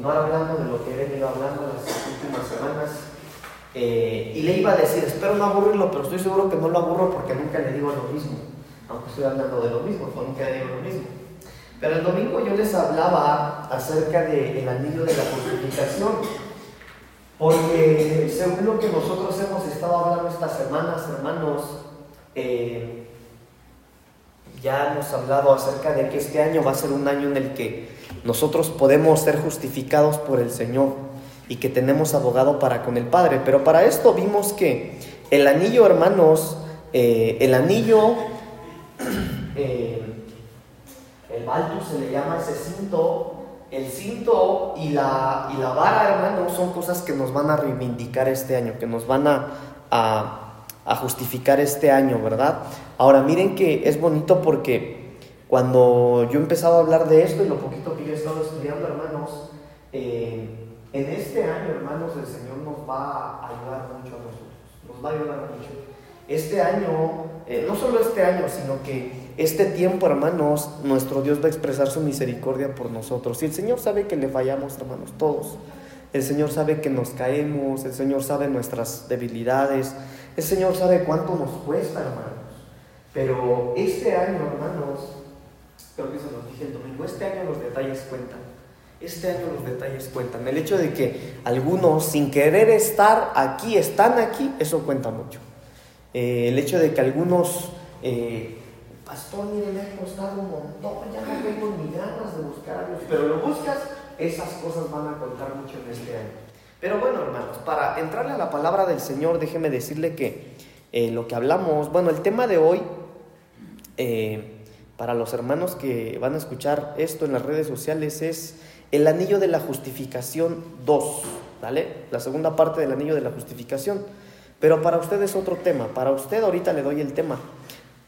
continuar hablando de lo que he venido hablando las últimas semanas. Eh, y le iba a decir, espero no aburrirlo, pero estoy seguro que no lo aburro porque nunca le digo lo mismo. Aunque estoy hablando de lo mismo, nunca le digo lo mismo. Pero el domingo yo les hablaba acerca del anillo de la justificación. Porque según lo que nosotros hemos estado hablando estas semanas, hermanos, eh, ya hemos hablado acerca de que este año va a ser un año en el que nosotros podemos ser justificados por el Señor y que tenemos abogado para con el Padre. Pero para esto vimos que el anillo, hermanos, eh, el anillo, eh, el baltus se le llama ese cinto, el cinto y la, y la vara, hermanos, son cosas que nos van a reivindicar este año, que nos van a, a justificar este año, ¿verdad? Ahora miren que es bonito porque cuando yo empezaba a hablar de esto y lo poquito que estado estudiando, hermanos, eh, en este año, hermanos, el Señor nos va a ayudar mucho a nosotros, nos va a ayudar mucho. Este año, eh, no solo este año, sino que este tiempo, hermanos, nuestro Dios va a expresar su misericordia por nosotros. Y el Señor sabe que le fallamos, hermanos, todos. El Señor sabe que nos caemos, el Señor sabe nuestras debilidades, el Señor sabe cuánto nos cuesta, hermanos. Pero este año, hermanos, creo que se los dije el domingo, este año los detalles cuentan. Este año los detalles cuentan. El hecho de que algunos sin querer estar aquí, están aquí, eso cuenta mucho. Eh, el hecho de que algunos, eh, pastor, mire, me ha costado un montón, ya no tengo ni ganas de buscar a pero lo buscas, esas cosas van a contar mucho en este año. Pero bueno, hermanos, para entrarle a la palabra del Señor, déjeme decirle que eh, lo que hablamos, bueno, el tema de hoy eh, para los hermanos que van a escuchar esto en las redes sociales es el anillo de la justificación 2, ¿vale? La segunda parte del anillo de la justificación. Pero para usted es otro tema, para usted ahorita le doy el tema.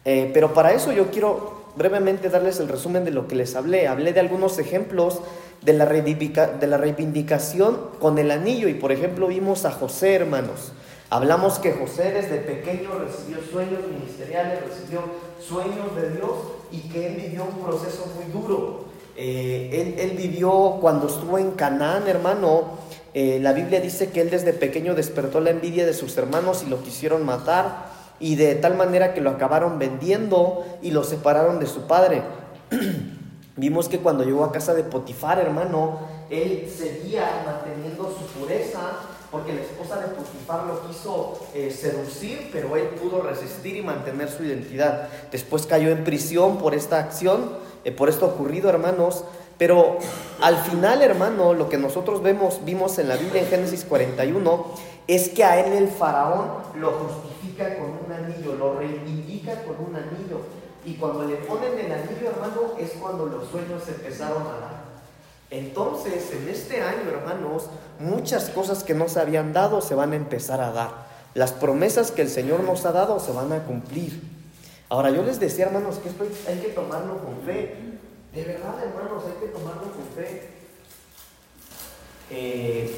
Eh, pero para eso yo quiero brevemente darles el resumen de lo que les hablé. Hablé de algunos ejemplos de la, de la reivindicación con el anillo y por ejemplo vimos a José, hermanos. Hablamos que José desde pequeño recibió sueños ministeriales, recibió sueños de Dios y que él vivió un proceso muy duro. Eh, él, vivió cuando estuvo en Canaán, hermano. Eh, la Biblia dice que él desde pequeño despertó la envidia de sus hermanos y lo quisieron matar y de tal manera que lo acabaron vendiendo y lo separaron de su padre. Vimos que cuando llegó a casa de Potifar, hermano, él seguía manteniendo su pureza porque la esposa de Potifar lo quiso eh, seducir, pero él pudo resistir y mantener su identidad. Después cayó en prisión por esta acción, eh, por esto ocurrido, hermanos. Pero al final, hermano, lo que nosotros vemos, vimos en la Biblia en Génesis 41, es que a él el faraón lo justifica con un anillo, lo reivindica con un anillo. Y cuando le ponen el anillo, hermano, es cuando los sueños empezaron a dar. Entonces, en este año, hermanos, muchas cosas que no se habían dado se van a empezar a dar. Las promesas que el Señor nos ha dado se van a cumplir. Ahora, yo les decía, hermanos, que esto hay que tomarlo con fe. De verdad, hermanos, hay que tomarlo con fe. Eh,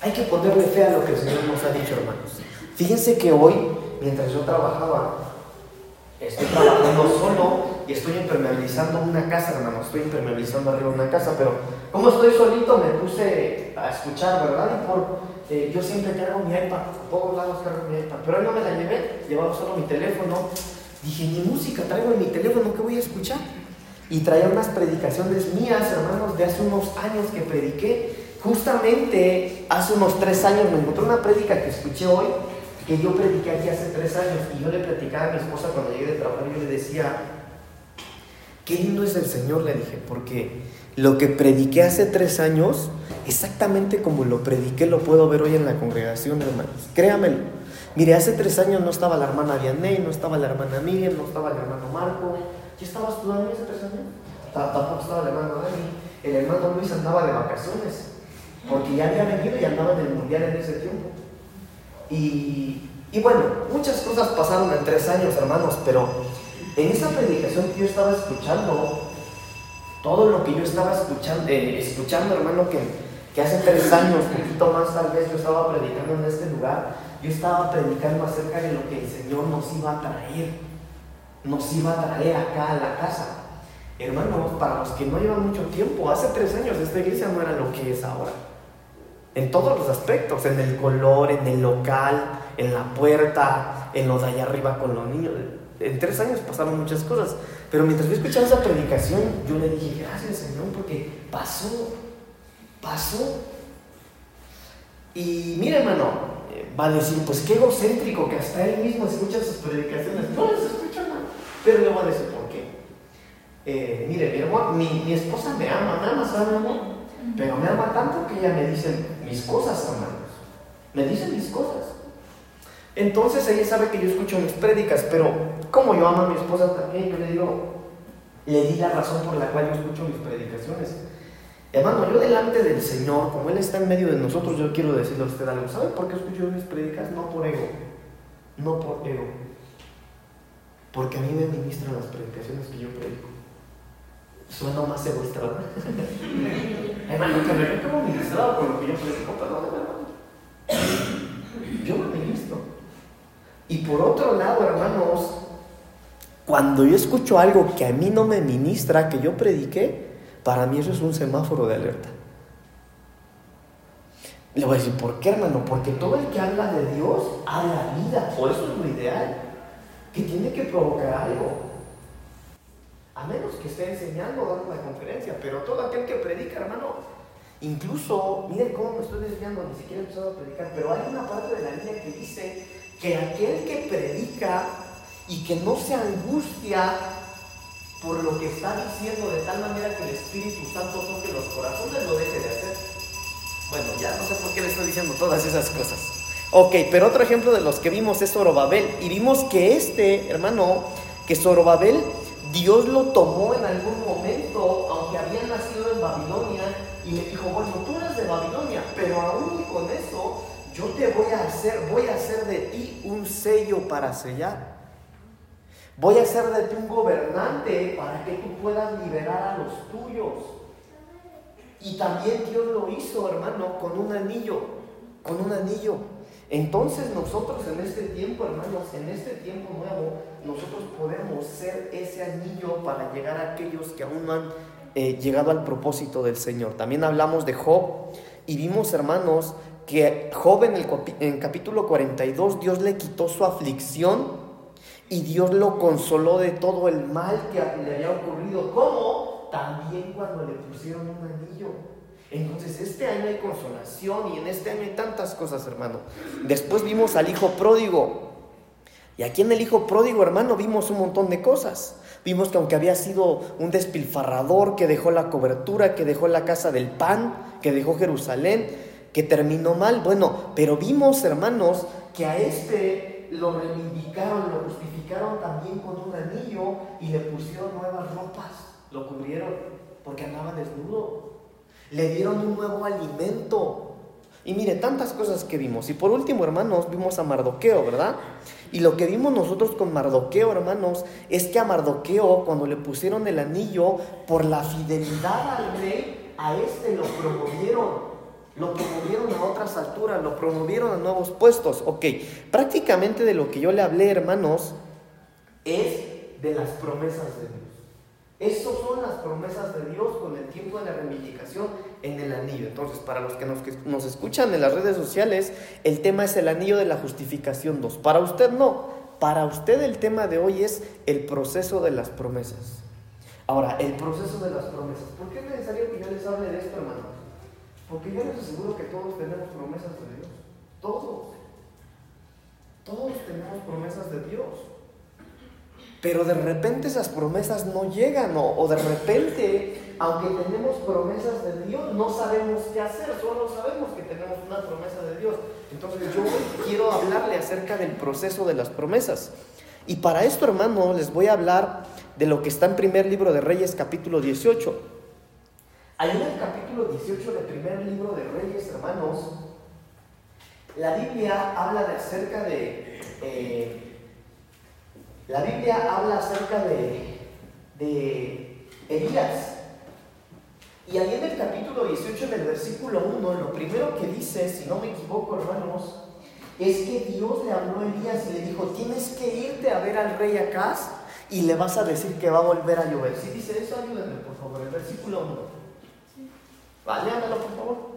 hay que ponerle fe a lo que el Señor nos ha dicho, hermanos. Fíjense que hoy, mientras yo trabajaba, estoy trabajando solo y estoy impermeabilizando una casa, hermano. Estoy impermeabilizando arriba una casa, pero como estoy solito me puse a escuchar, ¿verdad? Y por, eh, yo siempre cargo mi iPad, a todos lados cargo mi iPad, pero hoy no me la llevé, llevaba solo mi teléfono. Dije, ni música traigo en mi teléfono, ¿qué voy a escuchar? Y traía unas predicaciones mías, hermanos, de hace unos años que prediqué. Justamente hace unos tres años me encontré una prédica que escuché hoy, que yo prediqué aquí hace tres años, y yo le platicaba a mi esposa cuando llegué de trabajar, yo le decía, Qué lindo es el Señor, le dije, porque lo que prediqué hace tres años, exactamente como lo prediqué, lo puedo ver hoy en la congregación, hermanos. Créamelo. Mire, hace tres años no estaba la hermana Vianney, no estaba la hermana Miguel, no estaba el hermano Marco. ¿Ya estabas tú, Dani, hace tres años? Tampoco estaba el hermano Dani. El hermano Luis andaba de vacaciones, porque ya había venido y andaba en el mundial en ese tiempo. Y, y bueno, muchas cosas pasaron en tres años, hermanos, pero en esa predicación que yo estaba escuchando, todo lo que yo estaba escuchando, eh, escuchando hermano, que, hace tres años, un poquito más tal vez, yo estaba predicando en este lugar, yo estaba predicando acerca de lo que el Señor nos iba a traer, nos iba a traer acá a la casa. Hermanos, para los que no llevan mucho tiempo, hace tres años esta iglesia no era lo que es ahora. En todos los aspectos, en el color, en el local, en la puerta, en lo de allá arriba con los niños. En tres años pasaron muchas cosas. Pero mientras yo escuchaba esa predicación, yo le dije, gracias Señor, porque pasó, pasó. Y mire, hermano, va a decir, pues qué egocéntrico que hasta él mismo escucha sus predicaciones. No las escucha, hermano. Pero le voy a decir por qué. Eh, mire, mi, amor, mi, esposa me ama, me ama, ¿sabe? Pero me ama tanto que ella me dice mis cosas, hermanos. Me dice mis cosas. Entonces ella sabe que yo escucho mis prédicas, pero como yo amo a mi esposa también, yo le digo, le di la razón por la cual yo escucho mis predicaciones. Hermano, yo delante del Señor, como Él está en medio de nosotros, yo quiero decirle a usted algo. ¿Sabe por qué escucho mis prédicas? No por ego, no por ego. Porque a mí me ministran las predicaciones que yo predico. Suena más egoísta, hermano, que me como ministrado con lo que yo predico, perdón, hermano. Yo. Y por otro lado, hermanos, cuando yo escucho algo que a mí no me ministra, que yo prediqué, para mí eso es un semáforo de alerta. Le voy a decir, ¿por qué, hermano? Porque todo el que habla de Dios habla vida. Por eso es lo ideal. Que tiene que provocar algo. A menos que esté enseñando o dando una conferencia. Pero todo aquel que predica, hermano, incluso, miren cómo me estoy desviando, ni siquiera he empezado a predicar. Pero hay una parte de la línea que dice que aquel que predica y que no se angustia por lo que está diciendo de tal manera que el Espíritu Santo toque los corazones, lo deje de hacer. Bueno, ya no sé por qué le estoy diciendo todas esas cosas. Ok, pero otro ejemplo de los que vimos es Zorobabel. Y vimos que este, hermano, que Zorobabel, Dios lo tomó en algún momento, aunque había nacido en Babilonia, y le dijo, bueno, tú eres de Babilonia, pero aún y con eso yo te voy a hacer, voy a hacer de ti un sello para sellar. Voy a hacer de ti un gobernante para que tú puedas liberar a los tuyos. Y también Dios lo hizo, hermano, con un anillo, con un anillo. Entonces nosotros en este tiempo, hermanos, en este tiempo nuevo, nosotros podemos ser ese anillo para llegar a aquellos que aún no han eh, llegado al propósito del Señor. También hablamos de Job y vimos, hermanos, que Job en el capítulo 42 Dios le quitó su aflicción y Dios lo consoló de todo el mal que le había ocurrido. ¿Cómo? También cuando le pusieron un anillo. Entonces, este año hay consolación y en este año hay tantas cosas, hermano. Después vimos al hijo pródigo. Y aquí en el hijo pródigo, hermano, vimos un montón de cosas. Vimos que aunque había sido un despilfarrador, que dejó la cobertura, que dejó la casa del pan, que dejó Jerusalén, que terminó mal. Bueno, pero vimos, hermanos, que a este lo reivindicaron, lo justificaron también con un anillo y le pusieron nuevas ropas, lo cubrieron porque andaba desnudo. Le dieron un nuevo alimento. Y mire, tantas cosas que vimos. Y por último, hermanos, vimos a Mardoqueo, ¿verdad? Y lo que vimos nosotros con Mardoqueo, hermanos, es que a Mardoqueo, cuando le pusieron el anillo, por la fidelidad al rey, a este lo promovieron lo promovieron a otras alturas, lo promovieron a nuevos puestos. Ok, prácticamente de lo que yo le hablé, hermanos, es de las promesas de Dios. Esas son las promesas de Dios con el tiempo de la reivindicación en el anillo. Entonces, para los que nos, escuchan en las redes sociales, el tema es el anillo de la justificación 2. Para usted no. Para usted el tema de hoy es el proceso de las promesas. Ahora, el proceso de las promesas. ¿Por qué es necesario que yo les hable de esto, hermano? Porque yo les aseguro que todos tenemos promesas de Dios. Todos. Todos tenemos promesas de Dios. Pero de repente esas promesas no llegan o, de repente, aunque tenemos promesas de Dios, no sabemos qué hacer, solo sabemos que tenemos una promesa de Dios. Entonces yo quiero hablarle acerca del proceso de las promesas. Y para esto, hermano, les voy a hablar de lo que está en primer libro de Reyes capítulo 18. Ahí en el capítulo 18 del primer libro de Reyes, hermanos, la Biblia habla de acerca de. Eh, la Biblia habla acerca de, de Elías. Y ahí en el capítulo 18, en el versículo 1, lo primero que dice, si no me equivoco, hermanos, es que Dios le habló a Elías y le dijo: Tienes que irte a ver al rey Acaz y le vas a decir que va a volver a llover. Si dice eso, ayúdenme, por favor, el versículo 1. Hágalo, por favor.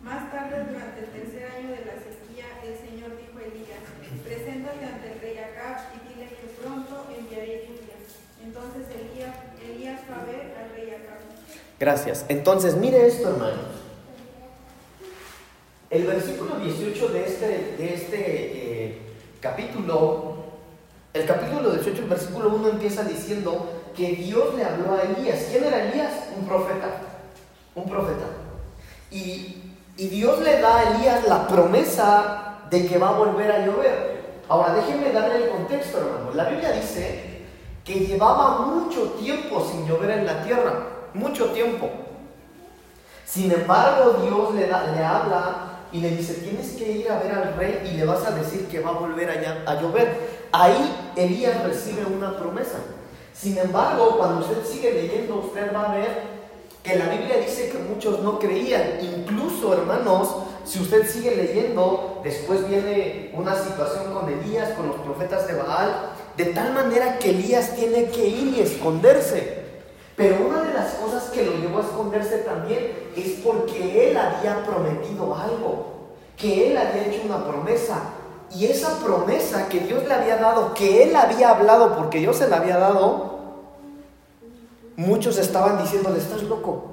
Más tarde, durante el tercer año de la sequía, el Señor dijo a Elías, preséntate ante el rey Acab y dile que pronto enviaré lluvia. Entonces Elías, Elías fue a ver al rey Acab. Gracias. Entonces, mire esto, hermanos. El versículo 18 de este, de este eh, capítulo, el capítulo 18, el versículo 1 empieza diciendo que Dios le habló a Elías. ¿Quién era Elías? Un profeta. Un profeta. Y, y Dios le da a Elías la promesa de que va a volver a llover. Ahora, déjenme darle el contexto, hermano. La Biblia dice que llevaba mucho tiempo sin llover en la tierra. Mucho tiempo. Sin embargo, Dios le, da, le habla y le dice, tienes que ir a ver al rey y le vas a decir que va a volver a, a llover. Ahí Elías recibe una promesa. Sin embargo, cuando usted sigue leyendo, usted va a ver que la Biblia dice que muchos no creían. Incluso, hermanos, si usted sigue leyendo, después viene una situación con Elías, con los profetas de Baal, de tal manera que Elías tiene que ir y esconderse. Pero una de las cosas que lo llevó a esconderse también es porque él había prometido algo, que él había hecho una promesa. Y esa promesa que Dios le había dado, que él había hablado porque Dios se la había dado, muchos estaban diciéndole, estás loco.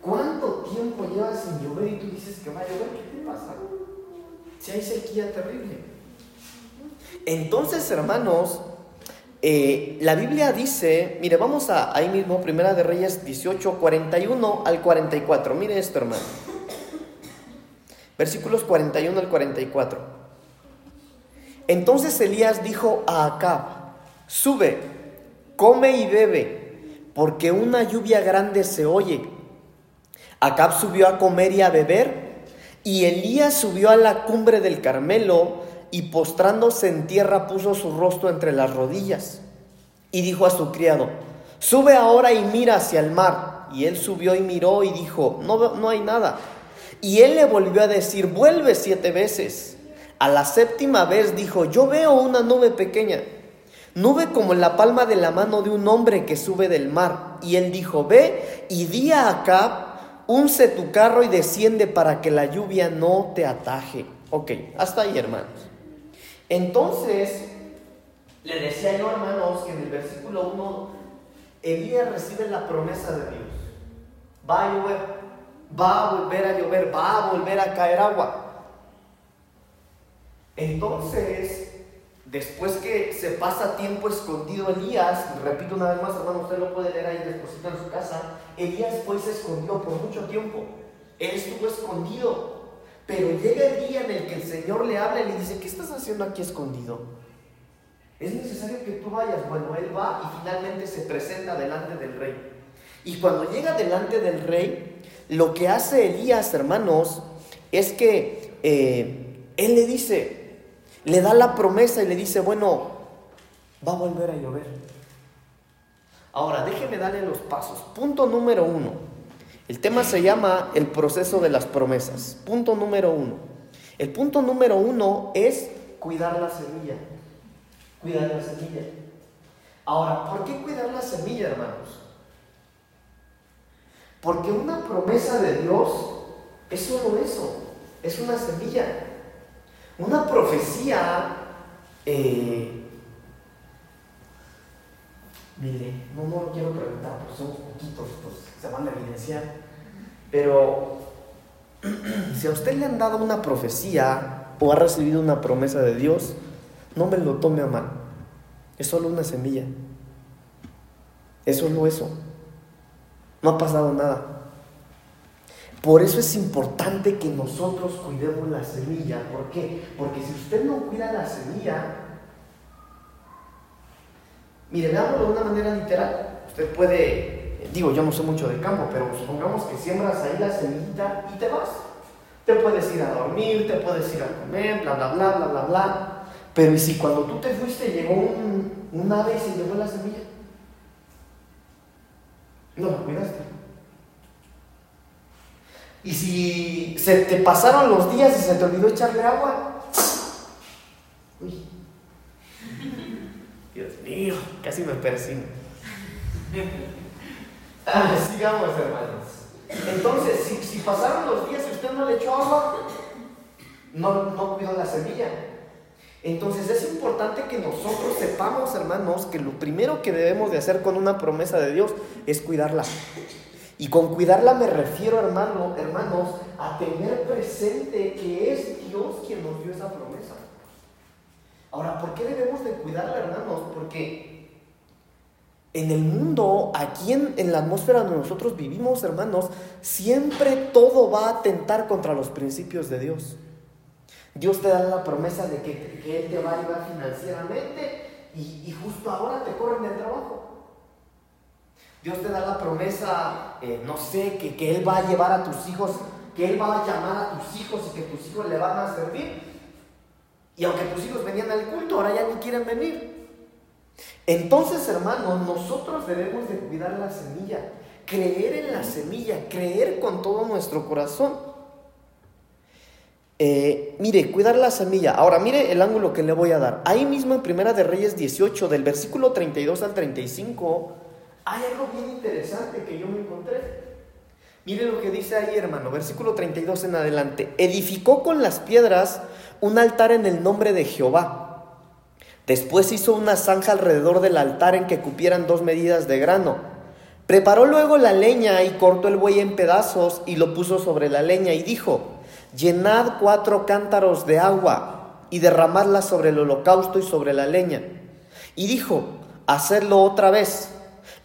¿Cuánto tiempo llevas sin llover y tú dices que va a llover? ¿Qué te pasa? Si hay sequía terrible. Entonces, hermanos, eh, la Biblia dice, mire, vamos a ahí mismo, Primera de Reyes 18, 41 al 44. Mire esto, hermano. Versículos 41 al 44. Entonces Elías dijo a Acab, sube, come y bebe, porque una lluvia grande se oye. Acab subió a comer y a beber, y Elías subió a la cumbre del Carmelo, y postrándose en tierra puso su rostro entre las rodillas y dijo a su criado, sube ahora y mira hacia el mar. Y él subió y miró y dijo, no, no hay nada. Y él le volvió a decir, vuelve siete veces. A la séptima vez dijo, yo veo una nube pequeña, nube como la palma de la mano de un hombre que sube del mar. Y él dijo, ve y di a Acab, unce tu carro y desciende para que la lluvia no te ataje. Ok, hasta ahí hermanos. Entonces, le decía yo, hermanos, que en el versículo 1, Elías recibe la promesa de Dios. Va a llover, va a volver a llover, va a volver a caer agua. Entonces, después que se pasa tiempo escondido Elías, repito una vez más, hermano, usted lo puede leer ahí después en su casa, Elías pues se escondió por mucho tiempo. Él estuvo escondido. Pero llega el día en el que el Señor le habla y le dice, ¿qué estás haciendo aquí escondido? Es necesario que tú vayas. Bueno, él va y finalmente se presenta delante del rey. Y cuando llega delante del rey, lo que hace Elías, hermanos, es que eh, él le dice, le da la promesa y le dice, bueno, va a volver a llover. Ahora, déjeme darle los pasos. Punto número uno. El tema se llama el proceso de las promesas. Punto número uno. El punto número uno es cuidar la semilla. Cuidar la semilla. Ahora, ¿por qué cuidar la semilla, hermanos? Porque una promesa de Dios es solo eso, es una semilla. Una profecía, eh, mire, no, no lo quiero preguntar porque somos poquitos, pues se van a evidenciar. Pero si a usted le han dado una profecía o ha recibido una promesa de Dios, no me lo tome a mal. Es solo una semilla. Es solo eso. No ha pasado nada. Por eso es importante que nosotros cuidemos la semilla. ¿Por qué? Porque si usted no cuida la semilla, mire, veámoslo de una manera literal. Usted puede, digo, yo no sé mucho de campo, pero supongamos que siembras ahí la semillita y te vas. Te puedes ir a dormir, te puedes ir a comer, bla, bla, bla, bla, bla, bla. Pero ¿y si cuando tú te fuiste llegó un, un ave y se llevó la semilla? No la cuidaste. Y si se te pasaron los días y se te olvidó echarle agua, uy, Dios. casi me persino. Ah, sigamos, hermanos. Entonces, si, si, pasaron los días y usted no le echó agua, no, no cuidó la semilla. Entonces es importante que nosotros sepamos, hermanos, que lo primero que debemos de hacer con una promesa de Dios es cuidarla. Y con cuidarla me refiero, hermano, hermanos, a tener presente que es Dios quien nos dio esa promesa. Ahora, ¿por qué debemos de cuidarla, hermanos? Porque en el mundo, aquí en, en, la atmósfera donde nosotros vivimos, hermanos, siempre todo va a atentar contra los principios de Dios. Dios te da la promesa de que, Él te va a ayudar financieramente y, justo ahora te corren del trabajo. Dios te da la promesa, eh, no sé, que, que Él va a llevar a tus hijos, que Él va a llamar a tus hijos y que tus hijos le van a servir. Y aunque tus hijos venían al culto, ahora ya ni quieren venir. Entonces, hermanos, nosotros debemos de cuidar la semilla, creer en la semilla, creer con todo nuestro corazón. Eh, mire, cuidar la semilla. Ahora, mire el ángulo que le voy a dar. Ahí mismo en Primera de Reyes 18, del versículo 32 al 35, hay algo bien interesante que yo me encontré. Mire lo que dice ahí, hermano, versículo 32 en adelante. Edificó con las piedras un altar en el nombre de Jehová. Después hizo una zanja alrededor del altar en que cupieran dos medidas de grano. Preparó luego la leña y cortó el buey en pedazos y lo puso sobre la leña y dijo, llenad cuatro cántaros de agua y derramadla sobre el holocausto y sobre la leña. Y dijo, hacedlo otra vez.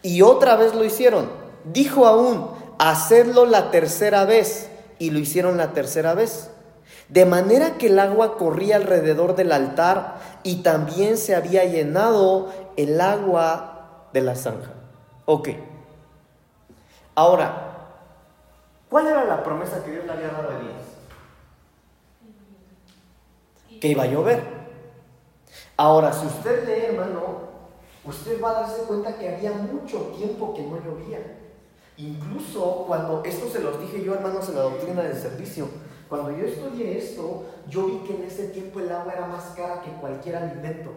Y otra vez lo hicieron. Dijo aún, hacedlo la tercera vez. Y lo hicieron la tercera vez. De manera que el agua corría alrededor del altar y también se había llenado el agua de la zanja. Ok. Ahora, ¿cuál era la promesa que Dios le había dado a Elías? que iba a llover. Ahora, si usted lee, hermano, usted va a darse cuenta que había mucho tiempo que no llovía. Incluso cuando, esto se los dije yo, hermanos, en la doctrina del servicio, cuando yo estudié esto, yo vi que en ese tiempo el agua era más cara que cualquier alimento.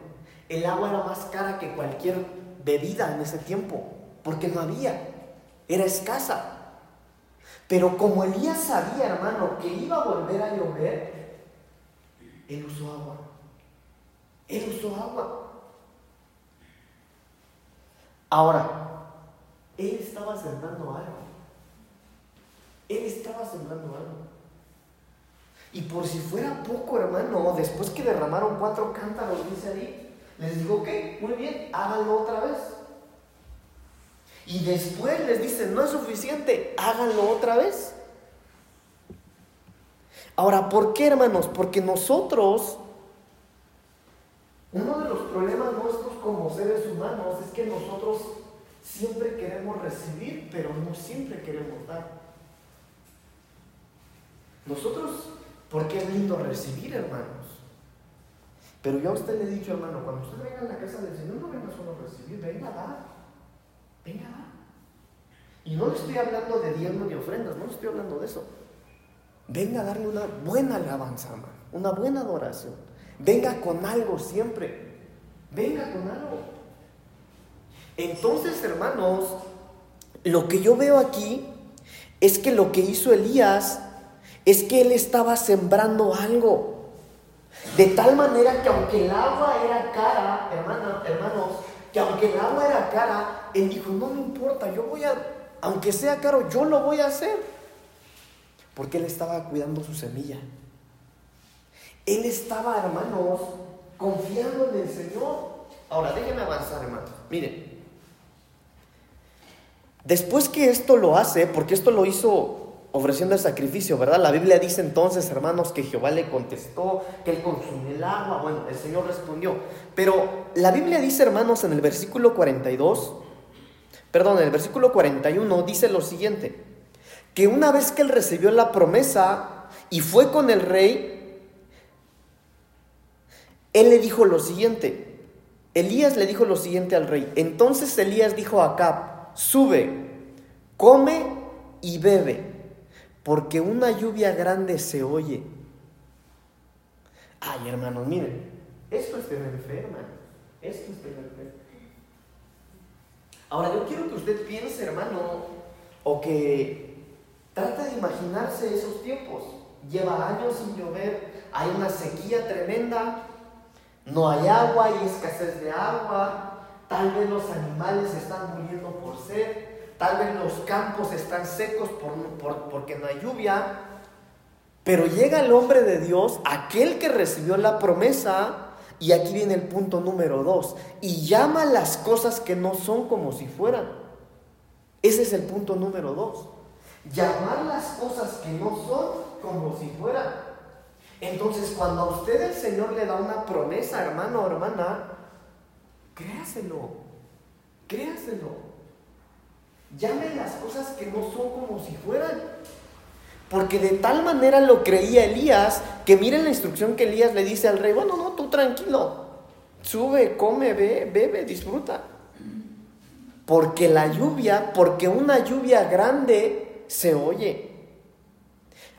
El agua era más cara que cualquier bebida en ese tiempo, porque no había, era escasa. Pero como Elías sabía, hermano, que iba a volver a llover, él usó agua. Él usó agua. Ahora, Él estaba sembrando algo. Él estaba sembrando algo. Y por si fuera poco, hermano, después que derramaron cuatro cántaros, dice ahí, les digo, ok, muy bien, háganlo otra vez. Y después les dice, no es suficiente, háganlo otra vez. Ahora, ¿por qué, hermanos? Porque nosotros, uno de los problemas nuestros como seres humanos es que nosotros siempre queremos recibir, pero no siempre queremos dar. Nosotros, porque es lindo recibir, hermanos. Pero yo a usted le he dicho, hermano, cuando usted venga a la casa del Señor, no venga solo a recibir, venga a dar. Venga a dar. Y no le estoy hablando de diezmos ni ofrendas, no le estoy hablando de eso. Venga a darle una buena alabanza, hermano, una buena adoración. Venga con algo siempre. Venga con algo. Entonces, hermanos, lo que yo veo aquí es que lo que hizo Elías es que él estaba sembrando algo. De tal manera que aunque el agua era cara, hermana, hermanos, que aunque el agua era cara, él dijo, no me importa, yo voy a, aunque sea caro, yo lo voy a hacer. Porque él estaba cuidando su semilla. Él estaba, hermanos, confiando en el Señor. Ahora, déjenme avanzar, hermanos. Miren. Después que esto lo hace, porque esto lo hizo ofreciendo el sacrificio, ¿verdad? La Biblia dice entonces, hermanos, que Jehová le contestó, que él consumió el agua. Bueno, el Señor respondió. Pero la Biblia dice, hermanos, en el versículo 42, perdón, en el versículo 41 dice lo siguiente que una vez que él recibió la promesa y fue con el rey, él le dijo lo siguiente, Elías le dijo lo siguiente al rey, entonces Elías dijo a Acab, sube, come y bebe, porque una lluvia grande se oye. Ay, hermanos, miren, esto es tener fe, hermano, esto es tener fe. Ahora yo quiero que usted piense, hermano, o que trate de imaginarse esos tiempos. Lleva años sin llover, hay una sequía tremenda, no hay agua, hay escasez de agua, tal vez los animales están muriendo por sed, tal vez los campos están secos por, porque no hay lluvia. Pero llega el hombre de Dios, aquel que recibió la promesa, y aquí viene el punto número dos. Y llama las cosas que no son como si fueran. Ese es el punto número dos. Llamar las cosas que no son como si fueran. Entonces, cuando a usted el Señor le da una promesa, hermano o hermana, créaselo. Créaselo. Llame las cosas que no son como si fueran. Porque de tal manera lo creía Elías, que miren la instrucción que Elías le dice al rey, bueno, no, tú tranquilo, sube, come, ve, bebe, disfruta. Porque la lluvia, porque una lluvia grande se oye.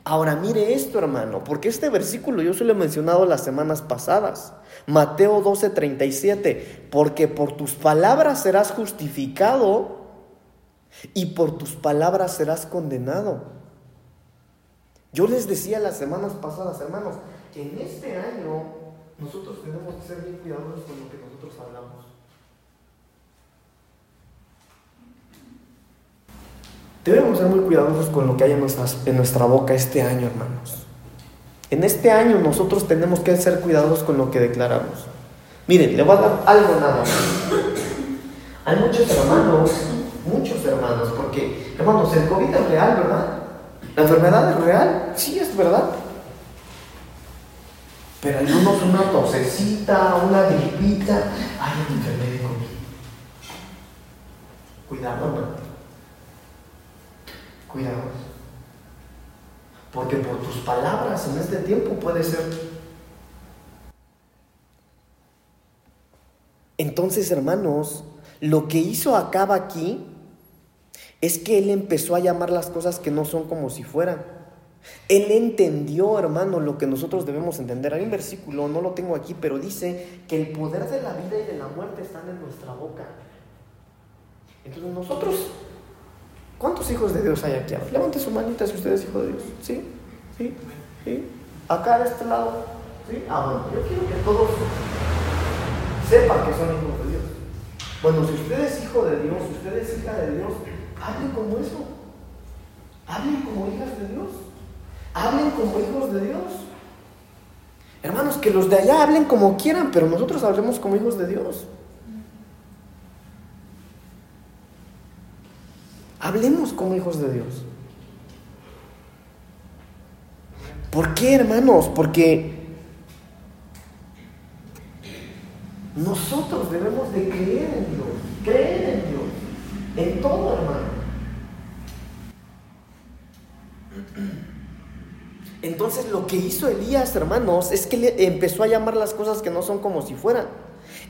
Ahora mire esto, hermano, porque este versículo yo se lo he mencionado las semanas pasadas. Mateo 12:37, porque por tus palabras serás justificado y por tus palabras serás condenado. Yo les decía las semanas pasadas, hermanos, que en este año nosotros tenemos que ser bien cuidadosos con lo que nosotros hablamos. Debemos ser muy cuidadosos con lo que hay en, nuestra boca este año, hermanos. En este año nosotros tenemos que ser cuidadosos con lo que declaramos. Miren, le voy a dar algo nada. Hay muchos hermanos, muchos hermanos, porque, hermanos, el COVID es real, ¿verdad? ¿La enfermedad es real? Sí, es verdad. Pero hay unos una tosecita, una gripita. Ay, me enfermé de Cuidado, hermano. Cuidado. Porque por tus palabras en este tiempo puede ser. Entonces, hermanos, lo que hizo Acaba aquí es que él empezó a llamar las cosas que no son como si fueran. Él entendió, hermano, lo que nosotros debemos entender. Hay un versículo, no lo tengo aquí, pero dice que el poder de la vida y de la muerte están en nuestra boca. Entonces nosotros, ¿cuántos hijos de Dios hay aquí? Levante su manita si usted es hijo de Dios. ¿Sí? ¿Sí? ¿Sí? Acá de este lado. ¿Sí? Ah, bueno, yo quiero que todos sepan que son hijos de Dios. Bueno, si usted es hijo de Dios, si usted es hija de Dios, Hablen como eso. Hablen como hijas de Dios. Hablen como hijos de Dios. Hermanos, que los de allá hablen como quieran, pero nosotros hablemos como hijos de Dios. Hablemos como hijos de Dios. ¿Por qué, hermanos? Porque nosotros debemos de creer en Dios, creer en Dios, en todo, hermano. Entonces lo que hizo Elías, hermanos, es que empezó a llamar las cosas que no son como si fueran.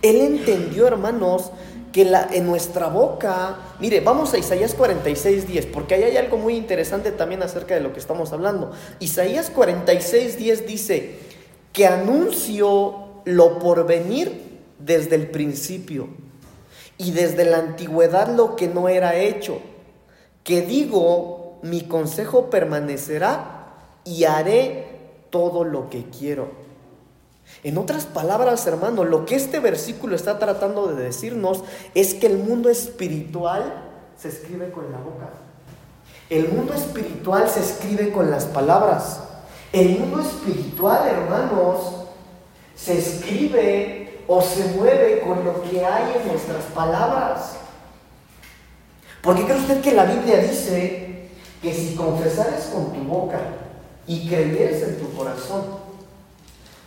Él entendió, hermanos, que en nuestra boca, mire, vamos a Isaías 46, 10, porque ahí hay algo muy interesante también acerca de lo que estamos hablando. Isaías 46, 10 dice que anunció lo por venir desde el principio y desde la antigüedad lo que no era hecho, que digo mi consejo permanecerá y haré todo lo que quiero. En otras palabras, hermano, lo que este versículo está tratando de decirnos es que el mundo espiritual se escribe con la boca. El mundo espiritual se escribe con las palabras. El mundo espiritual, hermanos, se escribe o se mueve con lo que hay en nuestras palabras. ¿Por qué cree usted que la Biblia dice que si confesares con tu boca y creyeres en tu corazón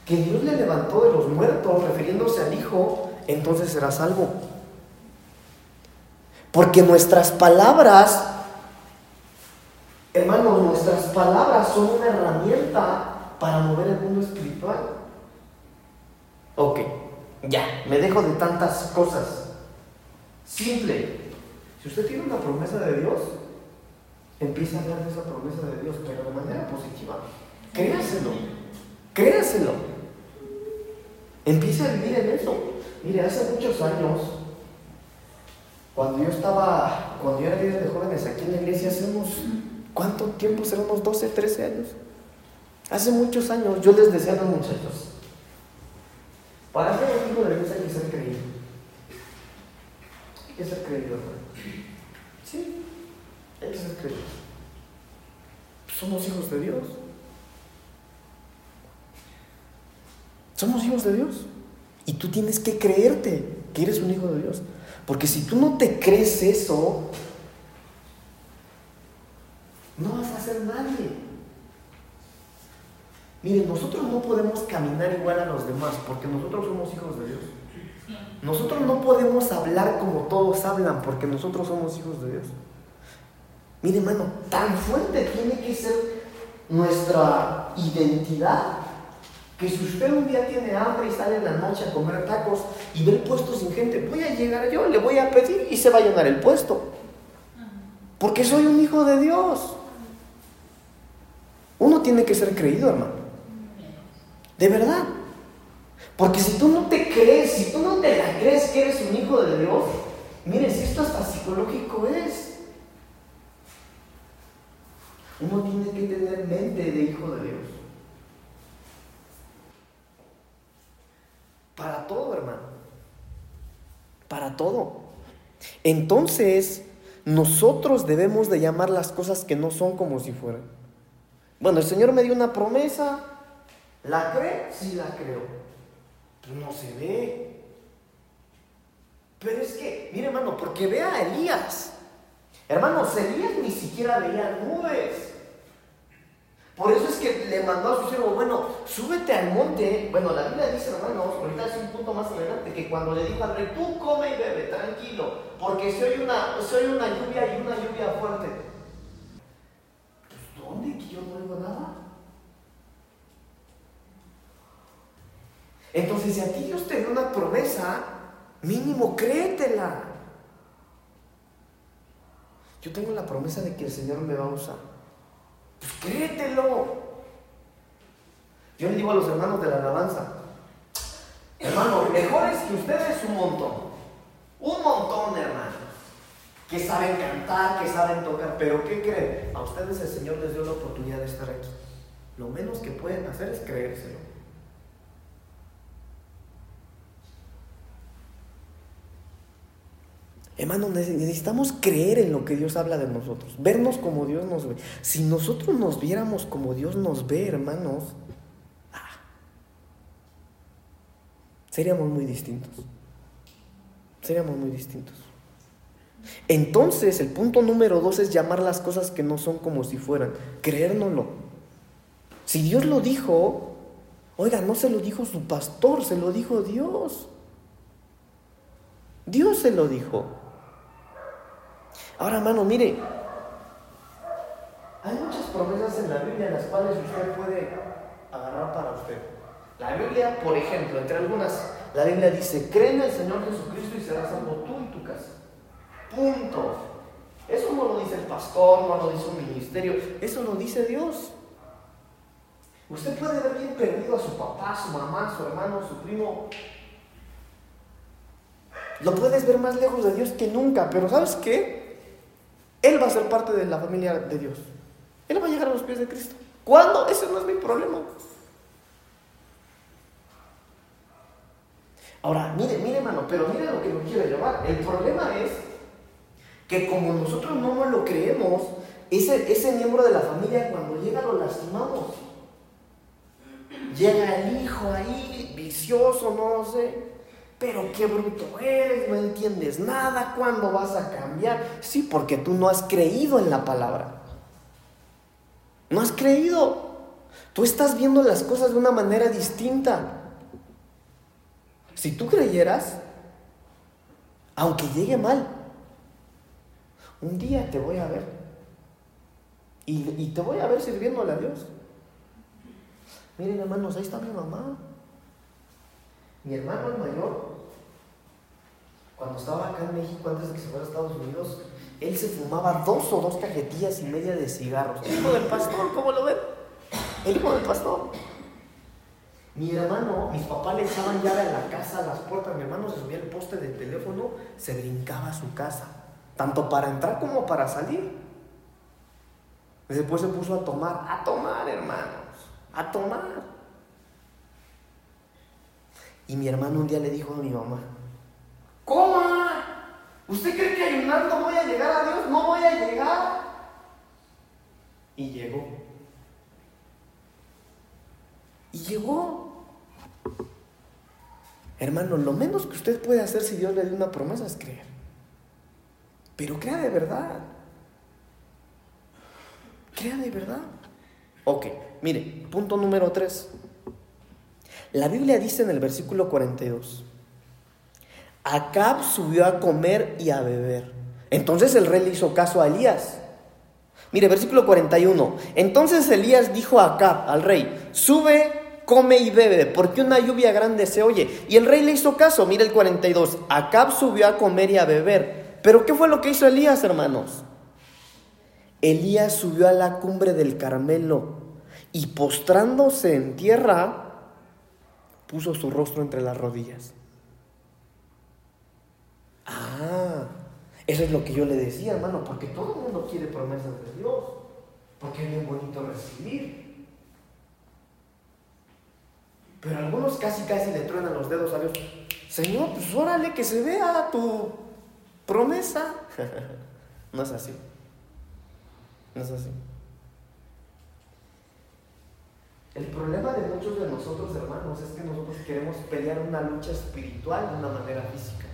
que Dios le levantó de los muertos, refiriéndose al Hijo, entonces serás salvo. Porque nuestras palabras, hermanos, nuestras palabras son una herramienta para mover el mundo espiritual. Ok, ya, me dejo de tantas cosas. Simple. Si usted tiene una promesa de Dios, empieza a hablar de esa promesa de Dios, pero de manera positiva. Créaselo, créaselo. Empieza a vivir en eso. Mire, hace muchos años, Cuando yo estaba, cuando yo era líder de jóvenes aquí en la iglesia, hace unos, ¿cuánto tiempo? ¿Será unos 12, 13 años? Hace muchos años yo les decía a los muchachos, para ser un hijo de Dios hay que ser creído. Hay que ser creído, hermano. Sí, hay que ser creído. Somos hijos de Dios. Somos hijos de Dios. Y tú tienes que creerte que eres un hijo de Dios. Porque si tú no te crees eso, no vas a ser nadie. Miren, nosotros no podemos caminar igual a los demás porque nosotros somos hijos de Dios. Nosotros no podemos hablar como todos hablan porque nosotros somos hijos de Dios. Miren, hermano, tan fuerte tiene que ser nuestra identidad que si usted un día tiene hambre y sale en la noche a comer tacos y ve el puesto sin gente, voy a llegar yo, le voy a pedir y se va a llenar el puesto. Porque soy un hijo de Dios. Uno tiene que ser creído, hermano. De verdad. Porque si tú no te crees, si tú no te la crees que eres un hijo de Dios, mire, si esto hasta psicológico es. Uno tiene que tener mente de hijo de Dios. Para todo, hermano. Para todo. Entonces, nosotros debemos de llamar las cosas que no son como si fueran. Bueno, el Señor me dio una promesa. ¿La cree? Sí la creo. No se ve. Pero es que, mire hermano, porque vea a Elías. Hermanos, Elías ni siquiera veía nubes. Por eso es que le mandó a su siervo, bueno, súbete al monte. Bueno, la Biblia dice, hermanos, ahorita es un punto más adelante, que cuando le dijo al rey, tú come y bebe, tranquilo, porque soy una, soy una lluvia y una lluvia fuerte. Pues, ¿dónde? Que yo no oigo nada. Entonces, si a ti Dios te dio una promesa, mínimo créetela. Yo tengo la promesa de que el Señor me va a usar. Pues créetelo. Yo le digo a los hermanos de la alabanza, hermanos, mejores que ustedes un montón. Un montón, hermanos. Que saben cantar, que saben tocar. Pero ¿qué creen? A ustedes el Señor les dio la oportunidad de estar aquí. Lo menos que pueden hacer es creérselo. Hermano, necesitamos creer en lo que Dios habla de nosotros, vernos como Dios nos ve. Si nosotros nos viéramos como Dios nos ve, hermanos, ah, seríamos muy distintos. Seríamos muy distintos. Entonces, el punto número dos es llamar las cosas que no son como si fueran, creérnoslo. Si Dios lo dijo, oiga, no se lo dijo su pastor, se lo dijo Dios. Dios se lo dijo. Ahora, hermano, mire, hay muchas promesas en la Biblia las cuales usted puede agarrar para usted. La Biblia, por ejemplo, entre algunas, la Biblia dice, cree en el Señor Jesucristo y serás salvo tú y tu casa. Punto. Eso no lo dice el pastor, no lo dice un ministerio, eso lo dice Dios. Usted puede ver bien perdido a su papá, su mamá, su hermano, su primo. Lo puedes ver más lejos de Dios que nunca, pero ¿sabes qué? Él va a ser parte de la familia de Dios. Él va a llegar a los pies de Cristo. ¿Cuándo? Ese no es mi problema. Ahora, mire, mire, hermano, pero mire lo que nos quiere llevar. El problema es que como nosotros no nos lo creemos, ese, ese miembro de la familia cuando llega lo lastimamos. Llega el hijo ahí, vicioso, no sé. Pero qué bruto eres, no entiendes nada, ¿cuándo vas a cambiar? Sí, porque tú no has creído en la palabra. No has creído. Tú estás viendo las cosas de una manera distinta. Si tú creyeras, aunque llegue mal, un día te voy a ver. Y, y te voy a ver sirviéndole a Dios. Miren hermanos, ahí está mi mamá. Mi hermano el mayor, cuando estaba acá en México antes de que se fuera a Estados Unidos, él se fumaba dos o dos cajetillas y media de cigarros. El hijo del pastor, ¿cómo lo ven? El hijo del pastor. Mi hermano, mis papás le echaban llave a la casa, a las puertas. Mi hermano se subía al poste del teléfono, se brincaba a su casa, tanto para entrar como para salir. Después se puso a tomar, a tomar, hermanos, a tomar. Y mi hermano un día le dijo a mi mamá, coma, ¿usted cree que ayunando voy a llegar a Dios? No voy a llegar. Y llegó. Y llegó. Hermano, lo menos que usted puede hacer si Dios le dio una promesa es creer. Pero crea de verdad. Crea de verdad. Ok, mire, punto número 3. La Biblia dice en el versículo 42, Acab subió a comer y a beber. Entonces el rey le hizo caso a Elías. Mire, versículo 41. Entonces Elías dijo a Acab, al rey, sube, come y bebe, porque una lluvia grande se oye. Y el rey le hizo caso. Mire el 42. Acab subió a comer y a beber. Pero ¿qué fue lo que hizo Elías, hermanos? Elías subió a la cumbre del Carmelo y postrándose en tierra, puso su rostro entre las rodillas. Ah, eso es lo que yo le decía, hermano, porque todo el mundo quiere promesas de Dios, porque es bien bonito recibir. Pero algunos casi, casi le truenan los dedos a Dios. Señor, pues órale que se vea tu promesa. no es así. No es así. El problema de muchos de nosotros, hermanos, es que nosotros queremos pelear una lucha espiritual de una manera física.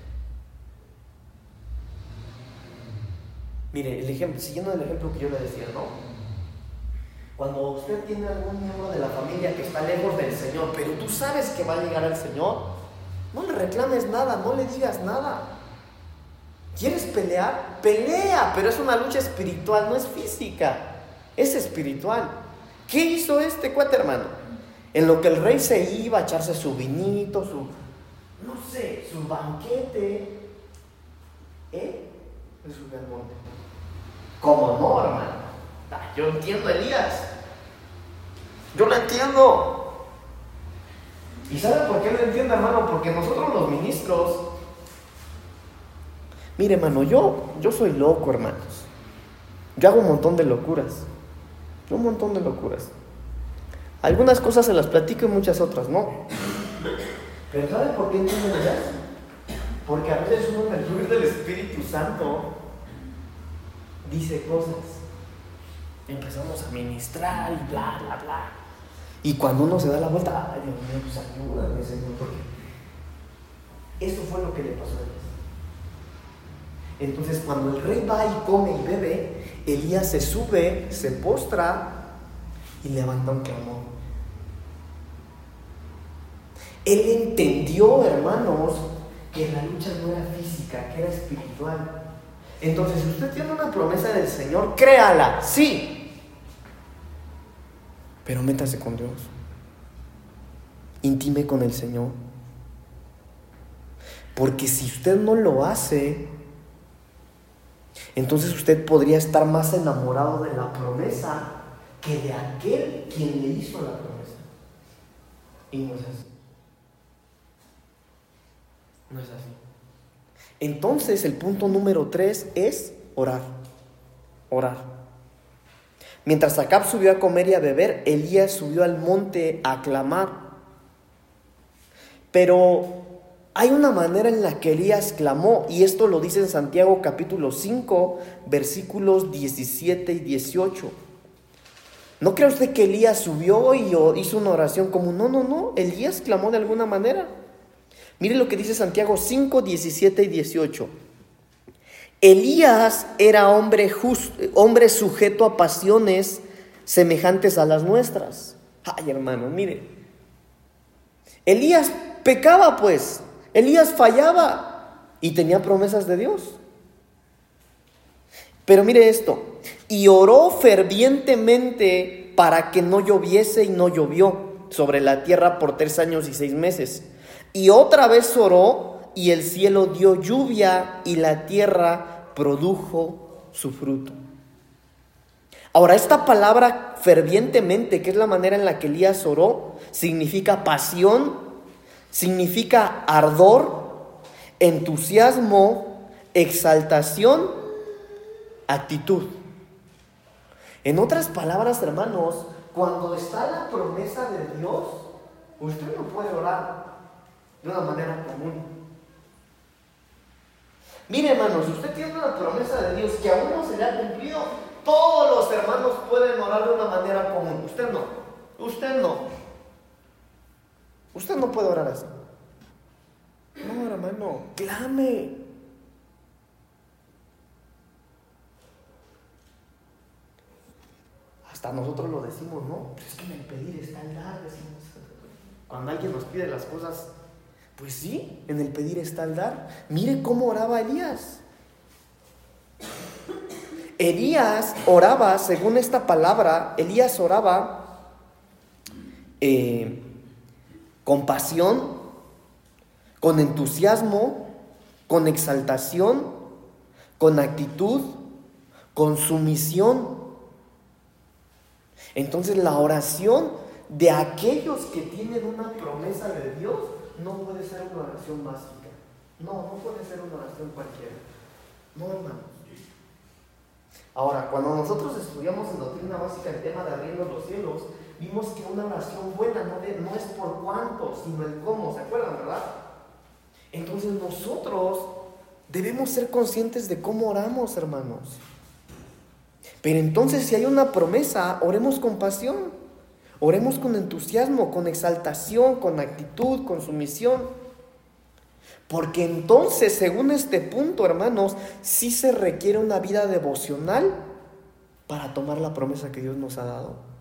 Mire, el ejemplo, siguiendo el ejemplo que yo le decía, ¿no? Cuando usted tiene algún miembro de la familia que está lejos del Señor, pero tú sabes que va a llegar al Señor, no le reclames nada, no le digas nada. ¿Quieres pelear? Pelea, pero es una lucha espiritual, no es física, es espiritual. ¿Qué hizo este cuate, hermano? En lo que el rey se iba a echarse su vinito, su, no sé, su banquete, ¿eh? Le subió al monte. ¿Cómo no, hermano? Ah, yo entiendo Elías. Yo lo entiendo. ¿Y sabe por qué lo entiendo, hermano? Porque nosotros los ministros, mire, hermano, yo, yo soy loco, hermanos. Yo hago un montón de locuras. Un montón de locuras. Algunas cosas se las platico y muchas otras no. Pero ¿sabe por qué entienden ellas? Porque a veces uno en el fluir del Espíritu Santo dice cosas. Empezamos a ministrar y bla, bla, bla. Y cuando uno se da la vuelta, ay Dios mío, pues ayúdame, Señor, porque eso fue lo que le pasó a ellos. Entonces, cuando el rey va y come y bebe, Elías se sube, se postra y levanta un clamor. Él entendió, hermanos, que la lucha no era física, que era espiritual. Entonces, si usted tiene una promesa del Señor, créala, sí. Pero métase con Dios. Intime con el Señor. Porque si usted no lo hace, entonces usted podría estar más enamorado de la promesa que de aquel quien le hizo la promesa. Y no es así. No es así. Entonces el punto número tres es orar. Orar. Mientras Acab subió a comer y a beber, Elías subió al monte a clamar. Pero hay una manera en la que Elías clamó, y esto lo dice en Santiago capítulo 5, versículos 17 y 18. ¿No cree usted que Elías subió y hizo una oración como, no, no, no, Elías clamó de alguna manera? Mire lo que dice Santiago 5, 17 y 18. Elías era hombre, hombre sujeto a pasiones semejantes a las nuestras. Ay, hermano, mire. Elías pecaba pues, Elías fallaba y tenía promesas de Dios. Pero mire esto, y oró fervientemente para que no lloviese y no llovió sobre la tierra por tres años y seis meses. Y otra vez oró y el cielo dio lluvia y la tierra produjo su fruto. Ahora, esta palabra fervientemente, que es la manera en la que Elías oró, significa pasión, significa ardor, entusiasmo, exaltación, actitud. En otras palabras, hermanos, cuando está la promesa de Dios, usted no puede orar de una manera común. Mire, hermanos, usted tiene una promesa de Dios que aún no se le ha cumplido, todos los hermanos pueden orar de una manera común. Usted no. Usted no. Usted no puede orar así. No, hermano, clame. Hasta nosotros lo decimos, ¿no? Pero es que en el pedir está el dar, decimos. Cuando alguien nos pide las cosas, pues sí, en el pedir está el dar. Mire cómo oraba Elías. Elías oraba, según esta palabra, Elías oraba eh, con pasión, con entusiasmo, con exaltación, con actitud, con sumisión. Entonces la oración de aquellos que tienen una promesa de Dios no puede ser una oración básica. No, no puede ser una oración cualquiera. No, hermano. Ahora, cuando nosotros estudiamos en doctrina básica el tema de abriendo los cielos, vimos que una oración buena no, no es por cuánto, sino el cómo, ¿se acuerdan, verdad? Entonces nosotros debemos ser conscientes de cómo oramos, hermanos. Pero entonces si hay una promesa, oremos con pasión, oremos con entusiasmo, con exaltación, con actitud, con sumisión. Porque entonces, según este punto, hermanos, sí se requiere una vida devocional para tomar la promesa que Dios nos ha dado.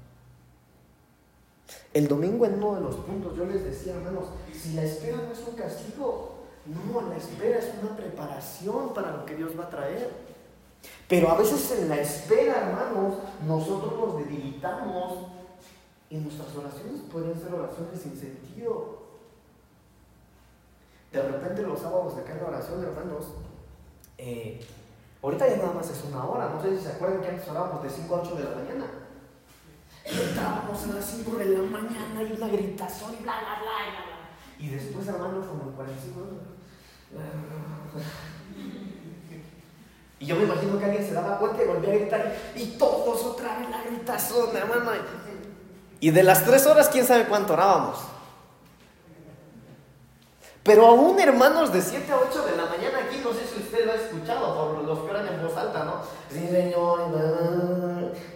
El domingo en uno de los puntos yo les decía, hermanos, si la espera no es un castigo, no, la espera es una preparación para lo que Dios va a traer. Pero a veces en la espera, hermanos, nosotros nos debilitamos y nuestras oraciones pueden ser oraciones sin sentido. De repente los sábados acá en la oración, hermanos, eh, ahorita ya nada más es una hora, no sé si se acuerdan que antes orábamos de 5 a 8 de la mañana. Entrábamos a las 5 de la mañana y una gritación y bla, bla, bla, bla, Y después, hermanos, como en 45 Y yo me imagino que alguien se daba cuenta y volvía a gritar y todos otra vez la gritación, hermano. Y de las 3 horas, quién sabe cuánto orábamos. Pero aún hermanos de 7 a 8 de la mañana aquí, no sé si usted lo ha escuchado por los que oran en voz alta, ¿no? Sí, Señor,